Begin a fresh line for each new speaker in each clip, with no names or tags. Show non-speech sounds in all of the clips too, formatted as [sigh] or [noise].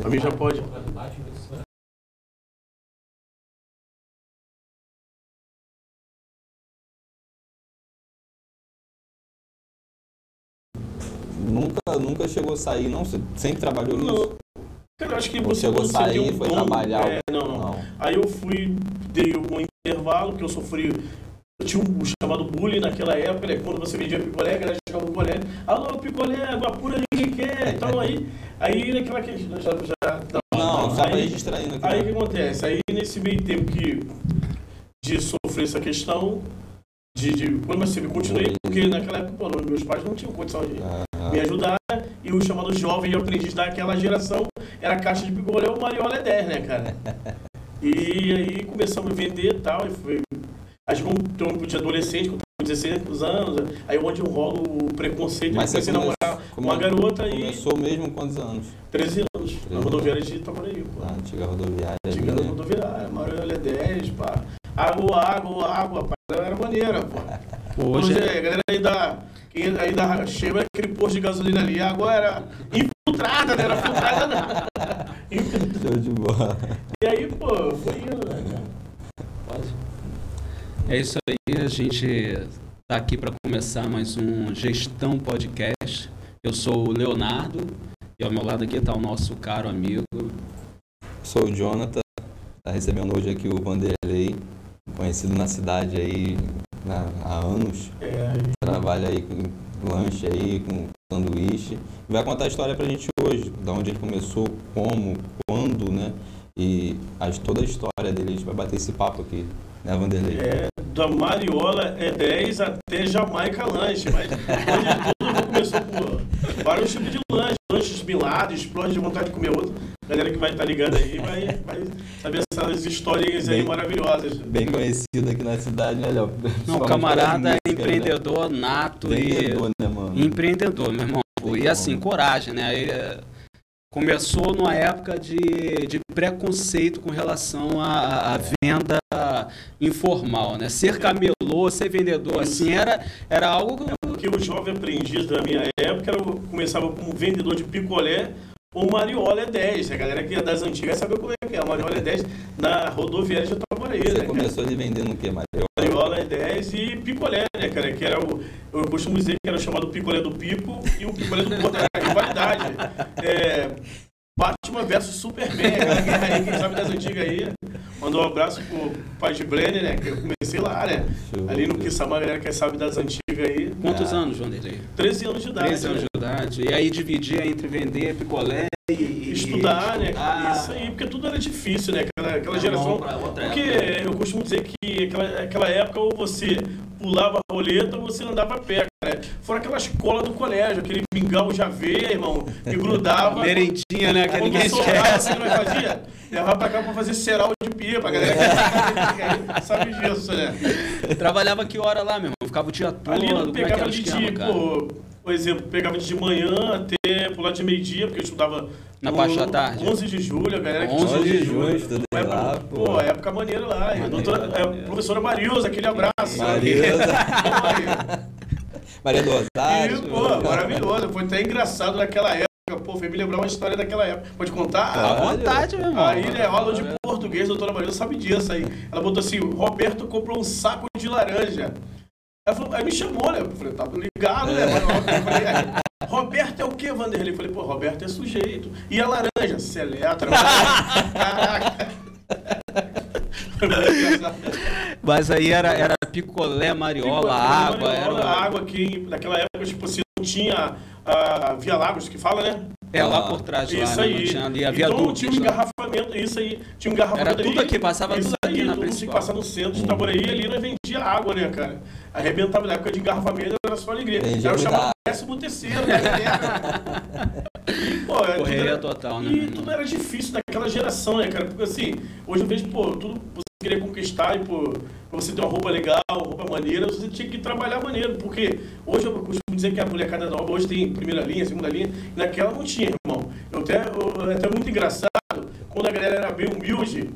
Pra mim já pode.
Nunca, nunca chegou a sair, não? Você sempre trabalhou nisso?
Cara, eu acho que você,
chegou a sair, foi trabalhar?
É, não, não,
Não.
Aí eu fui, dei um intervalo, que eu sofri. Tinha um chamado bullying naquela época, né? Quando você vendia picolé, a galera chegava picolé. Alô, picolé, água pura ninguém quer. Então aí, aí naquela que já, já
Não, só
aí,
distraindo aqui.
aí o
né?
que acontece? Aí nesse meio tempo que de sofrer essa questão, de, de quando eu sempre continuei, porque naquela época, pô, meus pais não tinham condição de
Ah,
me ajudar, e o chamado jovem aprendiz daquela geração era caixa de picolé ou Mariola é 10, né, cara? [laughs] E aí começamos a vender e tal, e foi. Acho que eu de adolescente, com 16 anos, aí onde rola o preconceito,
Mas
eu
você
namorar uma garota e
Começou mesmo quantos anos?
13 anos, na
13
rodoviária de Itaboraí, pô.
Na antiga rodoviária.
Antiga
né?
rodoviária, Mariola é 10, pá. Água, água, água, pá. Era maneira, pô. [laughs]
Hoje é-
a galera ainda, quem ainda chega aquele posto de gasolina ali, a água era infiltrada, não era filtrada nada.
Show de bola. [laughs]
E aí, pô, foi indo, né, cara?
É isso aí, a gente está aqui para começar mais um Gestão Podcast. Eu sou o Leonardo e ao meu lado aqui está o nosso caro amigo.
Sou o Jonathan, tá recebendo hoje aqui o Vanderlei, conhecido na cidade aí há anos.
É,
Trabalha aí com lanche aí, com sanduíche. Vai contar a história pra gente hoje, da onde ele começou, como, quando, né? E as, toda a história dele, a gente vai bater esse papo aqui, né, Vanderlei?
é, da Mariola é 10 até Jamaica Lanche, mas onde tudo começou por vários tipos de lanche, lanches milados, explode de vontade de comer outro. Galera que vai estar ligada aí vai, vai saber essas historinhas aí
Bem-
maravilhosas.
Bem conhecido aqui na cidade, né, Léo?
Não, camarada é
músicas, né?
empreendedor nato
Empreendedor, né, mano?
e empreendedor, meu irmão.
Tem
E assim, coragem, né? Aí, é, começou numa época de, de preconceito com relação à, à venda informal, né? Ser camelô, ser vendedor, assim, era, era algo
Porque o jovem aprendiz da minha época era, o- começava como vendedor de picolé ou Mariola é 10. A galera que é das antigas sabe como é que é. A Mariola é 10 na rodoviária de Itaboraí,
Você
né? cara?
começou ali vendendo o quê, Mario?
Mariola é 10 e picolé, né, cara? Que era o. Eu costumo dizer que era o chamado picolé do Pipo e o picolé do Porto rivalidade. É, Batman versus Superman, aí, quem sabe das antigas aí. Mandou um abraço pro pai de Brenner, né? Que eu comecei lá, né?
Show.
Ali no Kissamã, a galera que sabe das antigas aí.
Quantos
Ah.
anos, Vanderlei?
13 anos de idade.
13 anos
né?
de idade. E aí dividia entre vender picolé e
Estudar, né?
estudar.
Isso aí, porque tudo era difícil, né? Aquela, aquela
Não,
geração. Porque eu costumo dizer que aquela, aquela época ou você pulava a roleta ou você andava a pé, cara. Fora aquela escola do colégio, aquele mingau já veio, irmão, que grudava. [laughs]
Merendinha, né? Que ninguém esquece.
nós fazia? Levava pra cá pra fazer ceral de pipa, galera. [laughs] sabe disso, né?
Trabalhava que hora lá, meu irmão? Ficava o dia todo.
Ali
é que
pegava
era o
de,
cara?
pô, por exemplo, pegava de manhã até lado de meio-dia, porque eu estudava
Na
no
parte da tarde?
11 de julho, a galera que
11
estudou
de julho, estudei lá, pô.
pô. época maneira lá. E a doutora, é, professora Marilza, aquele abraço.
Marisa. [laughs] Maria do
E,
Rosário.
pô, maravilhoso. Foi até engraçado naquela época. Pô, foi me lembrar uma história daquela época. Pode contar?
À
Claro.
vontade, meu irmão.
Aí, né, aula de português, a doutora Maria sabe disso aí. Ela botou assim, Roberto comprou um saco de laranja. Ela falou- aí me chamou, né? Eu falei, tava ligado, né? Mas, eu falei, aí, Roberto é o quê, Vanderlei? Eu falei, pô, Roberto é sujeito. E a laranja? Seletra. Caraca. [laughs]
Mas aí era, era picolé, mariola,
Picolé,
água.
mariola,
Era...
água que naquela época, tipo assim, não tinha a Via Lagos que fala, né?
É lá por trás, lá,
Isso
né?
aí.
Tinha ali a
então
viaduto.
tinha um engarrafamento, isso aí. Tinha um engarrafamento
Era tudo
ali.
aqui, passava
isso
tudo aqui
aí,
na
tinha que passar no centro de Itaboraí ali vendia água, né, cara? Arrebentava na época de engarrafamento, era só alegria.
Vendia
era o chamado décimo terceiro, né? E, [laughs] pô, tudo
Correria
era-
total, né,
E tudo era difícil naquela geração, né, cara? Porque assim, hoje eu vejo, pô, tudo querer conquistar e, pra você ter uma roupa legal, roupa maneira, você tinha que trabalhar maneiro. Porque hoje eu costumo dizer que a molecada nova hoje tem primeira linha, segunda linha, naquela não tinha, irmão. Eu até, eu, é até muito engraçado, quando a galera era bem humilde,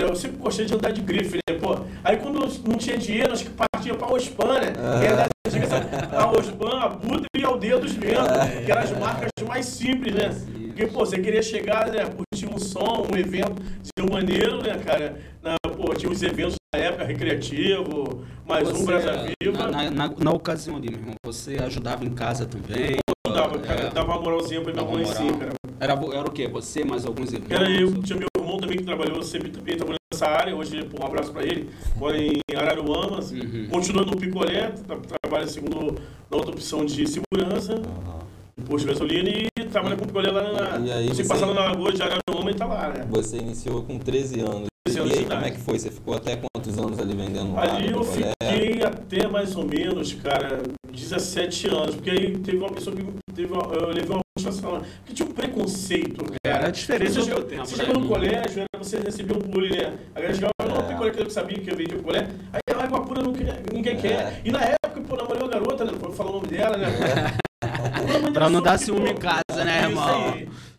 eu sempre gostei de andar de grife, né? Pô, aí quando não tinha dinheiro, acho que partia pra Ospan, né? Que era das antigas, a Ospan, a Buda e ao dedos mesmo, que eram as marcas mais simples, né? Porque, pô, você queria chegar, né? Curtir um som, um evento de um maneiro, né, cara? Na, pô, tinha os eventos na época, recreativo, mais um Brasa Viva.
Na, na, na ocasião ali, meu irmão, você ajudava em casa também?
Eu dava, cara, dava uma moralzinha pra minha mãe
moral.
sim, cara.
Era, era o quê? Você, mais alguns irmãos?
Era eu, tinha meu irmão também que trabalhou, sempre também trabalhou nessa área, hoje, pô, um abraço pra ele, mora em Araruama,
Uhum.
continua no picolé, tra trabalha segundo na outra opção de segurança, no posto de gasolina e trabalha com picolé lá na,
E aí
se
você-
passando na lagoa de Araruama e tá lá, né?
Você iniciou com 13 anos.
13 anos
e aí, como é que foi? Você ficou até quantos anos ali vendendo lá
Ali eu fiquei até mais ou menos, cara, 17 anos, porque aí teve uma pessoa que teve uma, eu levei uma frustração, né? porque tinha um preconceito, cara.
Era a diferença
Você
do
chegou,
tempo,
você
né?
chegou no colégio, era você recebia um bullying, né? A galera chegava, não,
É.
picolé que eu sabia que eu vendia picolé. Aí a água pura não queria, ninguém quer. E na época, pô, namorei uma garota, né? Vou falar o nome dela, né? [laughs]
Pra não dar ciúme em casa, né,
isso
irmão?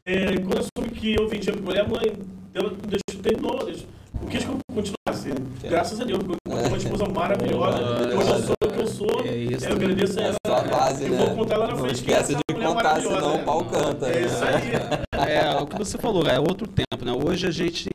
É, quando eu soube que eu vendia picolé, a mãe dela me deixou, terminou, deixou. Não quis que eu continuasse. Graças a Deus, porque eu tenho uma esposa maravilhosa.
É.
Hoje eu sou o que eu sou.
É isso.
Eu agradeço a
É
ela.
a base,
eu
né?
vou contar lá na
Não
frente. que
esquece
essa
de
mulher
contar, senão
né?
o pau canta.
É
né?
isso aí.
É, o que você falou, é outro tempo, né? Hoje a gente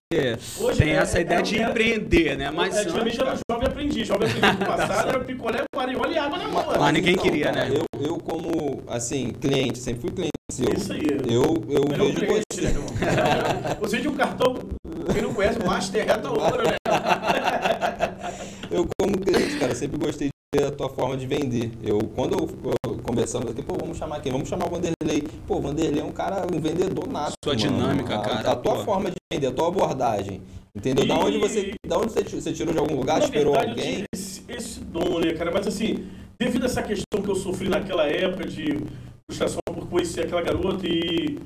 Hoje
tem
é-
essa ideia
é-
de
é-
empreender, né? Mas
é, antigamente era jovem aprendiz. Jovem aprendiz no passado era picolé, mariola e água na mão.
Mas ninguém
Então,
queria,
cara,
né?
Eu, eu como, assim, cliente, sempre fui cliente seu.
Isso aí.
Eu, eu vejo você.
né? Você de um cartão, quem não conhece, Master Reta Ouro, né? [laughs]
Eu, como cliente, cara, sempre gostei de ver a tua forma de vender. Eu, quando eu, eu conversamos aqui, pô, vamos chamar quem? Vamos chamar o Vanderlei. Pô, o Vanderlei é um cara, um vendedor nato.
Sua
mano.
dinâmica,
a,
cara,
A tua
pô.
forma de vender, a tua abordagem. Entendeu? Da
E-
onde você, da onde você, ti- você tirou de algum lugar,
Na
esperou
verdade, eu
alguém?
esse, esse dom, né, cara? Mas assim, devido a essa questão que eu sofri naquela época de frustração por conhecer aquela garota e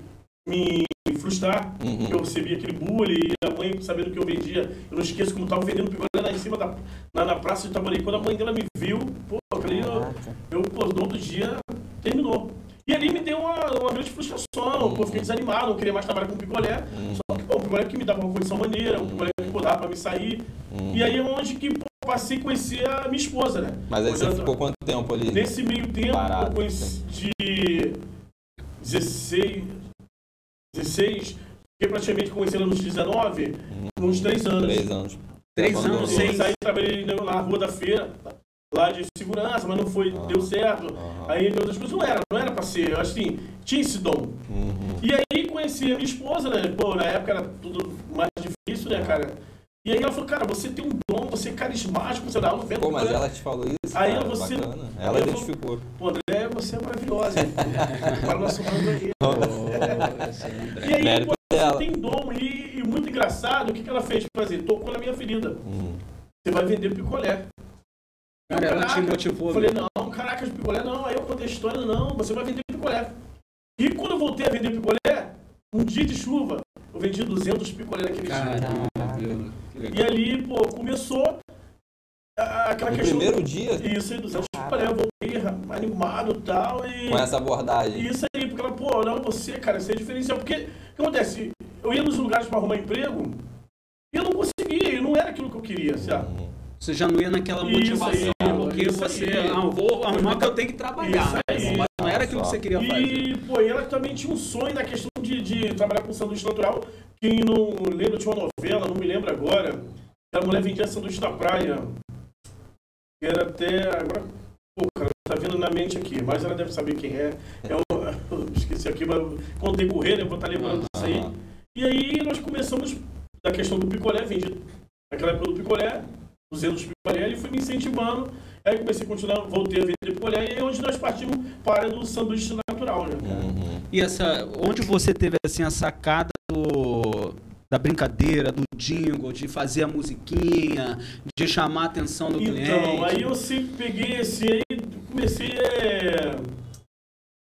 me frustrar,
Uhum.
que eu recebi aquele bullying e a mãe sabendo que eu vendia, eu não esqueço como tava vendendo picolé lá em cima da na, na praça de Itabari. Quando a mãe dela me viu, pô, eu, eu pô, no outro dia terminou. E ali me deu uma, uma grande frustração, pô, fiquei desanimado, não queria mais trabalhar com picolé. Só que, pô, o picolé que me dava uma condição maneira, um picolé que pô, dava pra me sair. E aí é onde que pô, passei a conhecer a minha esposa, né?
Mas aí você
eu
ficou quanto tempo ali?
Nesse meio tempo,
Parado,
eu conheci de 16, 16, fiquei praticamente conhecendo nos 19, uns 3 anos.
Três anos.
Três
Abandonou.
anos
Eu
sem-
saí, trabalhei na rua da feira, lá de segurança, mas não foi,
Ah.
deu certo.
Aham.
Aí outras coisas não era, não era pra ser, eu acho assim, tinha esse dom.
Uhum.
E aí conheci a minha esposa, né? Pô, na época era tudo mais difícil, né, cara? E aí ela falou, cara, você tem um dom, você é carismático, você dá no vento.
Pô, mas
né?
ela te falou isso?
Aí
cara,
você-
Bacana.
aí
Ela
eu-
identificou.
Pô, André, você é maravilhosa. Para [laughs] o nosso mundo aí. E aí,
Mérito
pô, você
dela.
tem dom e, e muito engraçado, o que, que ela fez fazer? Tocou na minha ferida.
Hum.
Você vai vender picolé.
Cara, ela te motivou,
Eu falei,
né?
não, caraca, de picolé não. Aí eu contei a história, não, você vai vender picolé. E quando eu voltei a vender picolé, um dia de chuva, eu vendi 200 picolé naquele dia.
Caramba, que legal.
E ali, pô, começou aquela
No
questão.
primeiro dia,
Isso aí, 200 picolé, eu voltei animado e tal. E...
com essa abordagem.
Isso aí, porque ela, pô, não, você, cara, você é diferencial. Porque, o que acontece? Eu ia nos lugares pra arrumar emprego e eu não conseguia, e não era aquilo que eu queria, sabe?
Uhum.
Você já não ia naquela motivação, porque você,
aí.
ah, vou arrumar que eu tenho que trabalhar.
Aí.
Mas não era aquilo que você queria fazer.
E, pô, ela também tinha um sonho na questão de, de trabalhar com sanduíche natural. Quem não lembra, tinha uma novela, não me lembro agora. A mulher vendia sanduíche da praia. Era até. Agora, pô, cara, tá vindo na mente aqui, mas ela deve saber quem é. é o, [laughs] esqueci aqui, mas quando decorrer, né, eu vou estar lembrando disso aí. E aí nós começamos da questão do picolé, vendi naquela época do picolé, 200 picolé, e fui me incentivando. Aí comecei a continuar, voltei a vender picolé, e aí é onde nós partimos para a área do sanduíche natural, né?
Uhum.
E essa, onde você teve assim a sacada do, da brincadeira, do jingle, de fazer a musiquinha, de chamar a atenção do cliente?
Então, aí eu sempre peguei esse aí, comecei a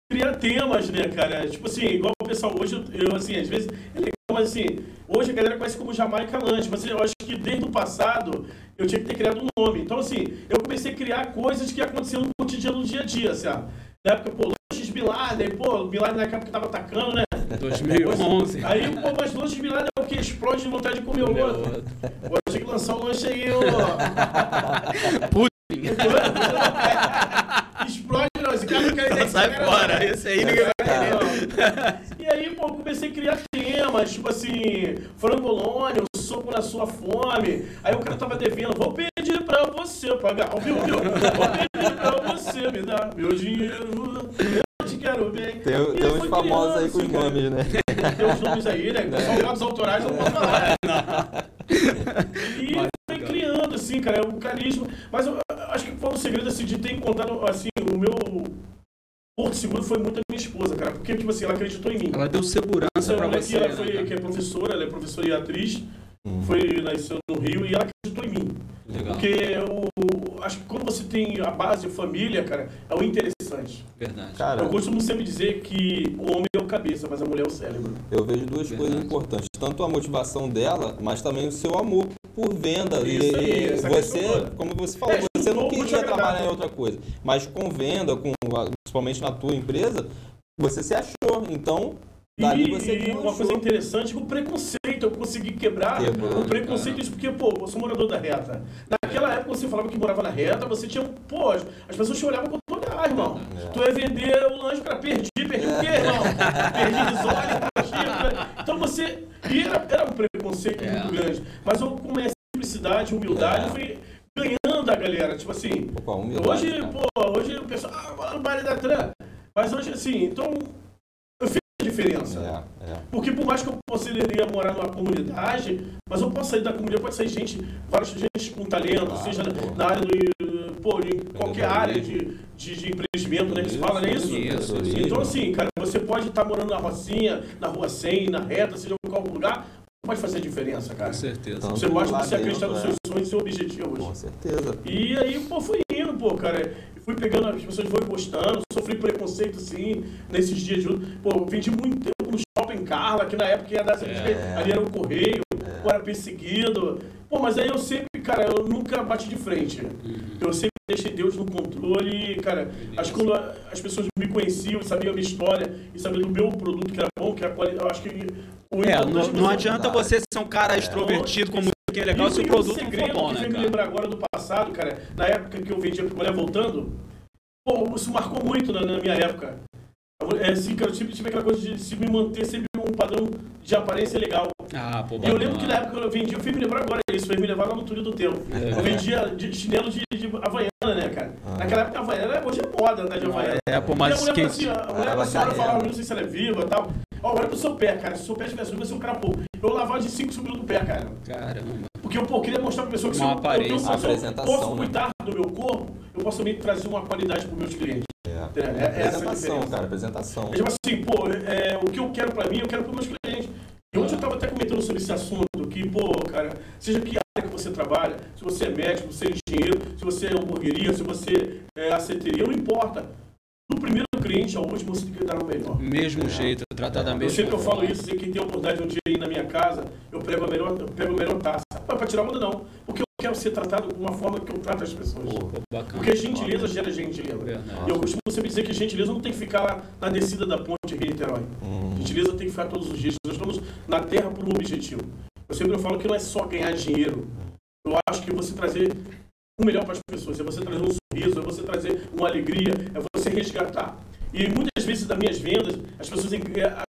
criar temas, né, cara? Tipo assim, igual o pessoal hoje, eu assim, às vezes é legal, mas assim, hoje a galera conhece como Jamaica Lunch, mas eu acho que desde o passado eu tinha que ter criado um nome. Então, assim, eu comecei a criar coisas que aconteciam no cotidiano do dia a dia, sabe? Na época, pô, lanches Bin Laden, pô, Bin Laden na época que tava atacando, né?
2011.
Aí, pô, mas lanches Bin Laden, eu que explode de vontade de comer o outro. Vou ter que lançar um lanche aí, ó.
Putin. [laughs]
Explode não, esse cara não quer
Então sai fora. Esse aí ninguém vai querer.
não. E aí, pô, eu comecei a criar temas, tipo assim, frangolônia, o soco na sua fome. Aí o cara tava devendo, vou pedir pra você pagar. Ouviu, ouviu? Vou pedir pra você me dar meu dinheiro. Eu te quero bem.
Tem,
E
tem uns famosos aí
criando,
com os
cara.
nomes, né?
Tem uns nomes aí, né? [laughs] São dados autorais, eu não posso falar. [laughs] E foi criando, assim, cara, o carisma. Mas eu acho que foi um segredo, assim, de ter encontrado, assim, o meu porto seguro foi muito a minha esposa, cara. Porque, tipo assim, ela acreditou em mim.
Ela deu segurança pra
mulher
você.
que ela
né,
foi,
cara?
que é professora, ela é professora e atriz,
Uhum.
foi, nasceu no Rio e ela acreditou em mim.
Legal.
Porque o, acho que quando você tem a base, a família, cara, é o interessante.
Verdade.
Cara,
Eu costumo sempre dizer que o homem é o cabeça, mas a mulher é o cérebro.
eu vejo duas
Verdade.
coisas importantes. Tanto a motivação dela, mas também o seu amor por venda.
Isso aí,
e
essa
você, como você falou,
É,
você não queria trabalhar em outra coisa. Mas com venda, com, principalmente na tua empresa, você se achou. Então, dali
e,
você
e uma coisa
deslanchou.
interessante, o preconceito, eu consegui quebrar
Quebrou,
o preconceito, isso porque, pô, eu sou morador da reta. Naquela época você falava que morava na reta, você tinha, um- pô, as as pessoas te olhavam com todo olhar, irmão.
É.
Tu ia vender o lanche pra perdi, perdi o quê, irmão? perdi risole, [laughs] perdi. Então você. E era, era um preconceito
É.
muito grande. Mas eu, com minha simplicidade, humildade,
É.
eu fui ganhando a galera. Tipo assim,
Pô, com a humildade,
hoje,
cara.
pô, hoje o pessoal, ah, lá no baile da Tran. Mas hoje, assim, então, eu fiz a diferença.
É, é.
Porque por mais que eu poderia morar numa comunidade, mas eu posso sair da comunidade, pode sair gente, várias gente com talento,
Claro,
seja
pô.
na área do, pô, em qualquer área de, de, de empreendimento, né, que se fala, não é isso?
Isso,
isso.
Então assim, cara, você pode estar morando na Rocinha, na Rua 100, na Reta, seja em qualquer lugar, pode fazer a diferença, cara.
Com certeza.
Então,
Você basta
lá
você acreditar
dentro,
nos
é.
seus sonhos e seus objetivos.
Com certeza.
E aí, pô, fui indo, pô, cara. Fui pegando, as pessoas foram gostando, sofri preconceito, sim, nesses dias de. Pô, vendi muito tempo no Shopping Carla, que na época ia dar
É.
ali era o correio, pô, era perseguido. Pô, mas aí eu sempre, cara, eu nunca bati de frente. Eu sempre deixei Deus no controle, e, cara. Acho que as pessoas me conheciam, sabiam a minha história e sabiam do meu produto que era bom, que era qualidade, eu acho que o
É, não,
você-
não adianta você ser um cara extrovertido como que é legal
e
se o
um
produto não for bom,
que
né,
me lembrar agora do passado, cara, na época que eu vendia mulher voltando, pô, isso marcou muito na, na minha época. É assim, cara, eu sempre tive aquela coisa de se me manter sempre um padrão de aparência legal.
Ah, pô,
E eu lembro que na época eu vendia, eu fui me lembrar agora isso, foi me levar lá no túnel do tempo.
É.
Eu vendia de chinelo de, de Havaiana, né, cara? Naquela época a Havaiana, hoje é moda andar de Havaiana.
É, pô,
E a
mas
mulher fala assim, a mulher
Ela
da senhora falava, não sei se ela é viva e tal. Ó, olha pro seu pé, cara. Se o seu pé tivesse vivo, vai ser um crapô. Eu lavava de 5 segundos do pé, cara.
Caramba.
Porque eu pô, queria mostrar pra pessoa que se
Uma
eu, eu,
aparência.
eu, se eu
Apresentação,
posso
né?
cuidar do meu corpo, eu posso também trazer uma qualidade pros meus clientes.
É.
É, é
apresentação, cara, apresentação.
É tipo assim, pô, é, o que eu quero pra mim, eu quero pros meus clientes. E hoje eu tava até comentando sobre esse assunto, que, pô, cara, seja que área que você trabalha, se você é médico, se você é engenheiro, se você é hamburgueria, se você é aceiteria, não importa. Do primeiro cliente ao último, você tem que dar o melhor.
Mesmo jeito, tratar da
Eu
mesma
sempre eu falo isso, sei que tem a oportunidade de um dia ir na minha casa, eu pego a melhor, eu pego a melhor taça. Não é pra tirar onda, não. Porque eu quero ser tratado de uma forma que eu trato as pessoas.
Pô,
bacana.
Porque gentileza gera gentileza.
Verdade.
E eu costumo sempre dizer que gentileza não tem que ficar lá na descida da ponte Rio-Niterói.
Hum.
Gentileza tem que ficar todos os dias. Nós estamos na Terra por um objetivo. Eu sempre falo que não é só ganhar dinheiro. Eu acho que você trazer o melhor para as pessoas, é você trazer um sorriso, é você trazer uma alegria, é você resgatar. E muitas vezes das minhas vendas, as pessoas en-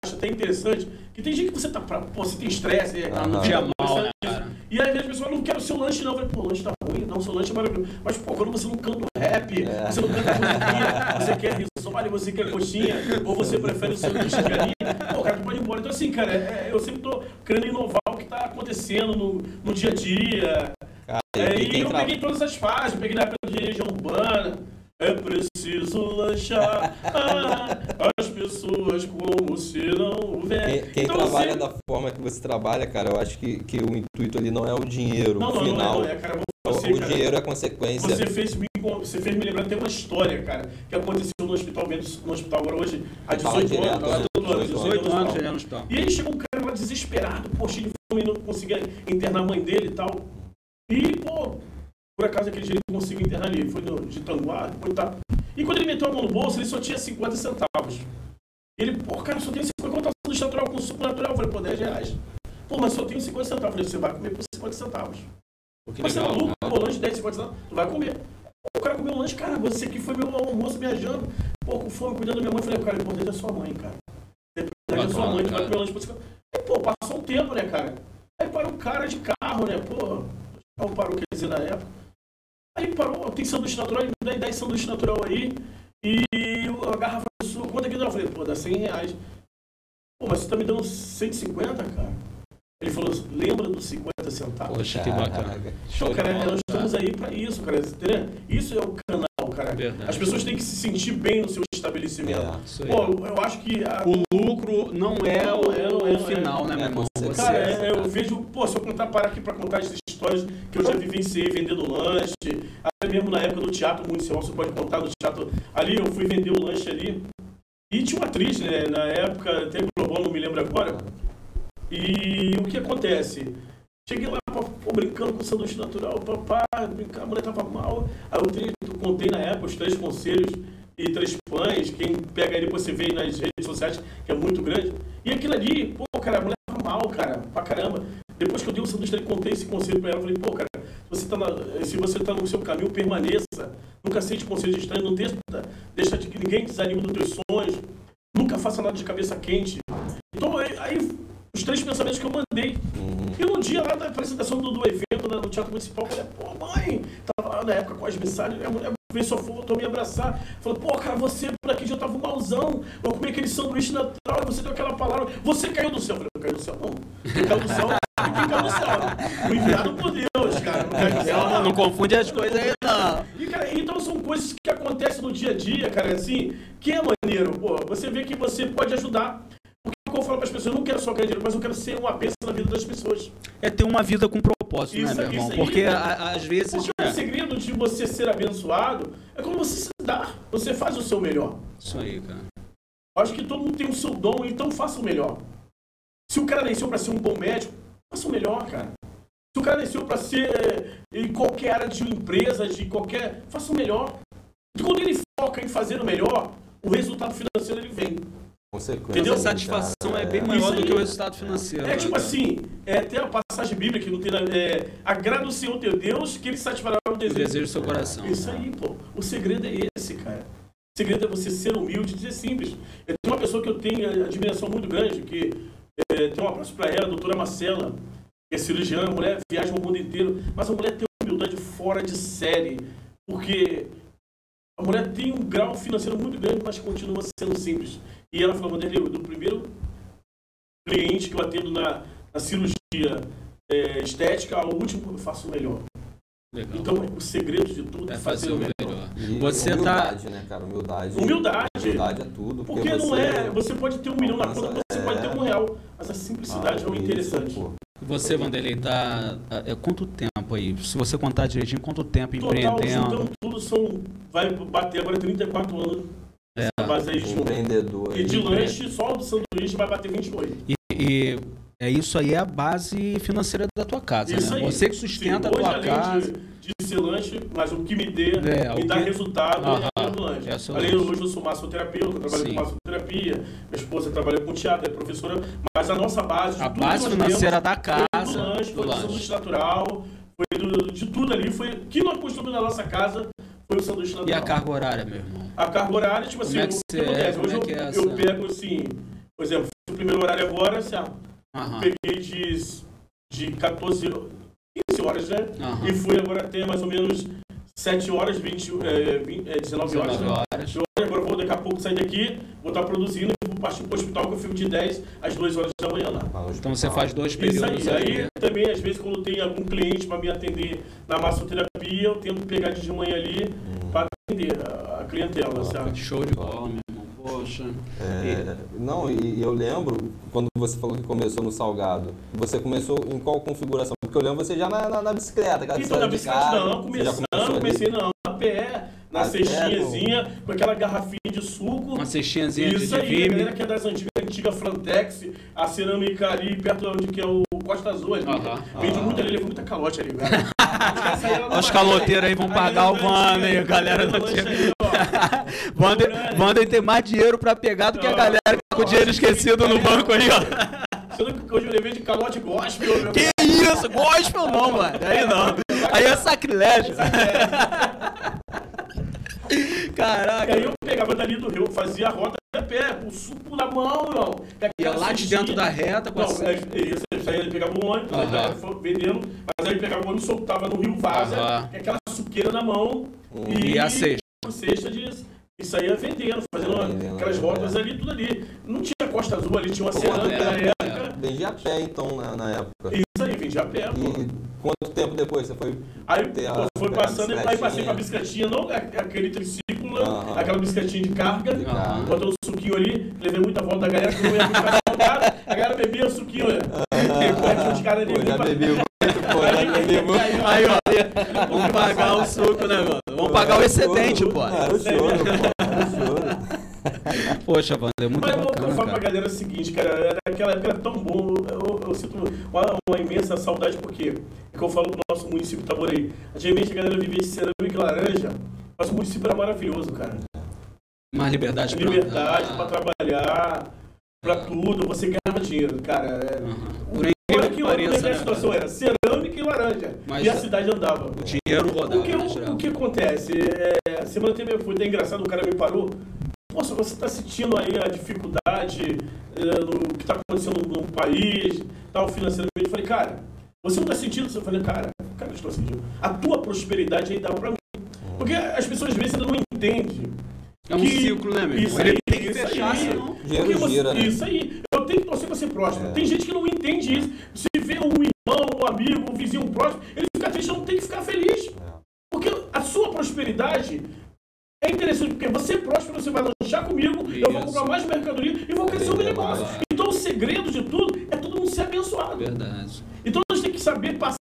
acham até interessante que tem gente que você tá pra, pô, você tem estresse, é,
Aham.
dia mal, né, cara?
E aí as pessoas não querem o seu lanche, não. Eu falei, pô, o lanche tá ruim, não, seu lanche é maravilhoso. Mas, pô, quando você não canta rap,
É.
você não canta musiquinha, você quer risole, você quer coxinha, ou você prefere o seu lanche ali, pô, cara, tu pode ir embora. Então, assim, cara, é- eu sempre tô querendo inovar o que tá acontecendo no, no dia a dia.
Cara,
É,
e
eu
tra-
peguei todas as fases, peguei na época de região urbana. É preciso lanchar ah, [laughs] as pessoas como se não houvesse.
Quem, quem
Então,
trabalha
você-
da forma que você trabalha, cara, eu acho que, que o intuito ali não é o dinheiro
Não, não,
final.
não, é, cara, você,
o
cara,
dinheiro é consequência.
Você fez, me, você fez me lembrar, tem uma história, cara, que aconteceu no hospital, no hospital agora hoje, há
Fala
18
direto,
anos,
né?
18 anos,
18 anos
no
ele é no hospital.
E aí chegou um cara lá desesperado, cheio de fome, não conseguia internar a mãe dele e tal. E, pô, por acaso aquele dia ele conseguiu internar ali, foi no, de Tanguá, depois tá. E quando ele meteu a mão no bolso, ele só tinha 50 centavos. Ele, pô, cara, só tem 50 contação do natural com suco natural. Eu falei, pô, 10 reais. Pô, mas só tem 50 centavos. Eu falei, você vai comer por 50 centavos.
Pô, que
Mas você é maluco,
cara.
pô, lanche 10, 50 centavos, tu vai comer. O cara comeu um lanche, cara, você que foi meu almoço viajando, pô, com fome, cuidando da minha mãe. Eu falei, cara, o importante é sua mãe, cara. O importante é sua mãe, tu vai comer lanche por 50 Aí, pô, passou um tempo, né, cara? Aí parou um cara de carro, né, pô. Não parou, quer dizer, na época. Aí parou, tem sanduíche natural, me dá 10 sanduíche natural aí. E a garrafa de suco, quanto é que dá? Eu falei, pô, dá 100 reais. Pô, mas você tá me dando 150, cara? Ele falou, lembra dos 50 centavos?
Poxa, que bacana. Show de
cara, nós estamos aí pra isso, cara. entendeu? Isso é o canal, cara.
Verdade.
As pessoas têm que se sentir bem no seu estabelecimento.
É,
isso aí.
Pô, eu acho que. a-
O lucro não é o,
Não é, não é,
o final, né,
é.
meu irmão?
É,
Você-
Cara, é, eu vejo, pô, se eu contar, parar aqui pra contar essas histórias que eu já vivenciei vendendo lanche, até mesmo na época do teatro municipal, você pode contar do teatro. Ali eu fui vender o lanche ali. E tinha uma atriz, né? Na época, até Global, não me lembro agora. E o que acontece? Cheguei lá, pô, brincando com o sanduíche natural, papá, brincar, a mulher tava mal. Aí eu contei na época os três conselhos e três pães, quem pega depois você vê nas redes sociais, que é muito grande. E aquilo ali, pô, cara, a mulher mal, cara, pra caramba. Depois que eu dei o sanduíche, eu contei esse conselho pra ela, falei, pô, cara, você tá, na- se você tá no seu caminho, permaneça. Nunca aceite conselhos estranhos, não deixa, deixa de que ninguém desanime dos teus sonhos. Nunca faça nada de cabeça quente. Então, aí, os três pensamentos que eu mandei. E no dia lá da apresentação do, do evento né, no Teatro Municipal, eu falei, pô, mãe, tava lá na época com as mensagens, a mulher veio só voltou me abraçar. Falou, pô, cara, você por aqui já tava malzão. Eu comi aquele sanduíche natural você deu aquela palavra. Você caiu do céu. Eu falei, eu caí do céu, não. Quem caiu do céu, quem caiu do céu. Fui enviado por Deus, cara. Não caiu do céu,
Não, não confunde as coisas aí, não.
e, cara, então são coisas que acontecem no dia a dia, cara, assim, que é maneiro, pô. Você vê que você pode ajudar. Eu falo para as pessoas, eu não quero só ganhar dinheiro, mas eu quero ser uma bênção na vida das pessoas.
É ter uma vida com propósito,
Isso-
né, meu irmão? Porque a- às vezes.
Porque
é,
o segredo de você ser abençoado é quando você se dá. Você faz o seu melhor.
Isso aí, cara.
Eu acho que todo mundo tem o seu dom, então faça o melhor. Se o cara nasceu para ser um bom médico, faça o melhor, cara. Se o cara nasceu para ser eh, em qualquer área de empresa, de qualquer. Faça o melhor. E quando ele foca em fazer o melhor, o resultado financeiro ele vem.
Consequência.
Entendeu?
A satisfação é bem maior do que o resultado financeiro.
É
né,
tipo assim, é, tem a passagem bíblica que não tem. na- É, agrada o Senhor teu Deus, que ele satisfará o
O
desejo.
desejo do seu coração.
Isso aí, pô. O segredo é esse, cara. O segredo é você ser humilde e dizer simples. Eu tenho uma pessoa que eu tenho admiração muito grande, que é, tem um abraço pra ela, a doutora Marcela, que é cirurgiã, a mulher viaja o mundo inteiro, mas a mulher tem uma humildade fora de série, porque a mulher tem um grau financeiro muito grande, mas continua sendo simples. E ela falou, Vanderlei, do primeiro cliente que eu atendo na, na cirurgia eh, estética ao último, eu faço o melhor.
Legal.
Então, o segredo de tudo
é
é
fazer o melhor.
E
Você tá.
humildade, né, cara? Humildade.
Humildade.
Humildade é tudo.
Porque não
você
é. Você pode ter um milhão na conta, você pode ter um real. Mas a simplicidade é o
isso,
interessante.
pô.
Você, Vanderlei, tá. É quanto tempo aí? Se você contar direitinho, quanto tempo
Total,
empreendendo?
juntando tudo, são. Vai bater agora 34 anos.
É.
Essa base aí junto.
Empreendedor.
E de
aí,
lanche, só do sanduíche vai bater 28.
E, e é isso aí é a base financeira da tua casa,
Isso
né?
aí.
Você que sustenta
Sim,
a tua
hoje,
casa.
além de, de ser lanche, mas o que me dê,
É,
me
o
dá
que-
resultado
Aham,
é o lanche.
é o
além, hoje eu sou massoterapeuta, eu trabalho
Sim.
com massoterapia, minha esposa trabalha com teatro, é professora, mas a nossa base, de
A base financeira da
foi do
casa,
lanche,
do
foi do
lanche.
natural, foi do- de tudo ali, foi o que nós construímos na nossa casa foi o sanduíche natural.
E a carga horária, meu irmão?
A carga horária, tipo assim,
Como é que como
Hoje
é que é
eu, eu pego assim, por exemplo, o primeiro horário agora, assim, ah,
Aham.
peguei de, de 14, 15 horas, né?
Aham.
E fui agora até mais ou menos 7 horas, 20, é, 20, é, 19 horas.
19
né?
horas.
Eu agora vou daqui a pouco sair daqui, vou estar produzindo e vou partir para o hospital que eu fico de 10 às 2 horas da manhã lá.
Então você faz dois
Isso
períodos
aí.
aí.
Aí também, às vezes, quando tem algum cliente para me atender na massoterapia, eu tento pegar de manhã ali para atender a, a clientela, sabe?
Show de bola, meu irmão. Poxa.
É, não, e, e eu lembro, quando você falou que começou no Salgado, você começou em qual configuração? Porque eu lembro você já na, na, na bicicleta,
Então, na
bicicleta carga,
não,
começou ali?
comecei não, a pé, na
A pé,
cestinhazinha, com aquela garrafinha de suco.
Uma cestinhazinha de,
Isso
de
aí, a
Vime.
galera que é das antigas, antiga Flantex, a cerâmica ali, perto de onde que é o Costa Azul ali.
Aham.
Vende
Ah.
muito ali, levou muita calote ali, velho. [laughs] Os lá
Os caloteiros aí vão pagar o né, galera
ali, ó.
Wander, Wander tem mais dinheiro pra pegar do que a galera que tá com o dinheiro esquecido no banco aí, ó.
Que hoje eu levei de calote gospel. meu
Que isso? Gospel não, mano. Aí não. Aí é sacrilégio.
E [laughs]
Caraca.
aí eu pegava dali do rio, fazia a rota a pé, com o suco na mão, irmão.
Ia lá de dentro da reta com
Não,
a
é, isso, isso aí ele pegava o ônibus,
Aham.
já foi vendendo, mas aí ele pegava o ônibus, soltava no rio Vaza, aquela suqueira na mão.
E a cesta?
cesta de. Isso aí ia vendendo, fazendo
Vendendo,
aquelas
é.
rotas ali, tudo ali. Não tinha Costa Azul ali, tinha uma
Pô,
cerâmica
é,
na
é.
época.
Vendia a pé, então, na, na época.
Isso aí, vendia a pé, pô.
E quanto tempo depois você foi?
Aí pô, foi passando, aí passei com a bicicletinha, não aquele triciclo,
Aham.
aquela bicicletinha de carga,
Aham.
botando um suquinho ali, levei muita volta da galera, que não ia salgado, a galera bebia o suquinho, né? Aí caras
Pô, já bebi pô, já
ó. Vamos pagar o suco, né, mano? Vamos pagar o excedente, pô.
Era o choro, pô. Era o choro. [laughs]
Poxa, Wander, é muito
Mas eu, eu
bacana,
falo pra
cara.
galera o seguinte, cara, naquela época era tão bom, eu, eu sinto uma, uma imensa saudade, porque é que eu falo pro nosso município de Itaborei. Antigamente a galera vivia de cerâmica e laranja, mas o município era maravilhoso, cara.
Mais liberdade pra
Liberdade
andar.
pra trabalhar, pra tudo, você ganhava dinheiro, cara. É. O
Por incrível
que é a
né?
situação era cerâmica e laranja.
Mas-
e a cidade andava.
O dinheiro rodava,
O que,
né,
o, o que acontece? É, semana teve, foi até engraçado, o cara me parou. Poxa, você está sentindo aí a dificuldade é, no que está acontecendo no país, tal, financeiramente. Eu falei, cara, você não está sentindo? Eu falei, cara, cara, eu estou sentindo. A tua prosperidade aí dá para mim. Porque as pessoas às vezes ainda não entendem.
É um
que-
ciclo, né, meu?
Isso
Ele
aí,
tem que fechar,
aí.
senão-
você-
gira, né?
Isso aí. Eu tenho que torcer pra ser próximo.
É.
Tem gente que não entende isso. Se vê um irmão, um amigo, um vizinho próximo, ele fica triste, não tem que ficar feliz. Porque a sua prosperidade é interessante, porque você é próspero, você vai lanchar comigo, eu vou
Isso.
comprar mais mercadoria e vou crescer o meu negócio.
mais.
Então o segredo de tudo é todo mundo ser abençoado.
Verdade.
Então a gente tem que saber passar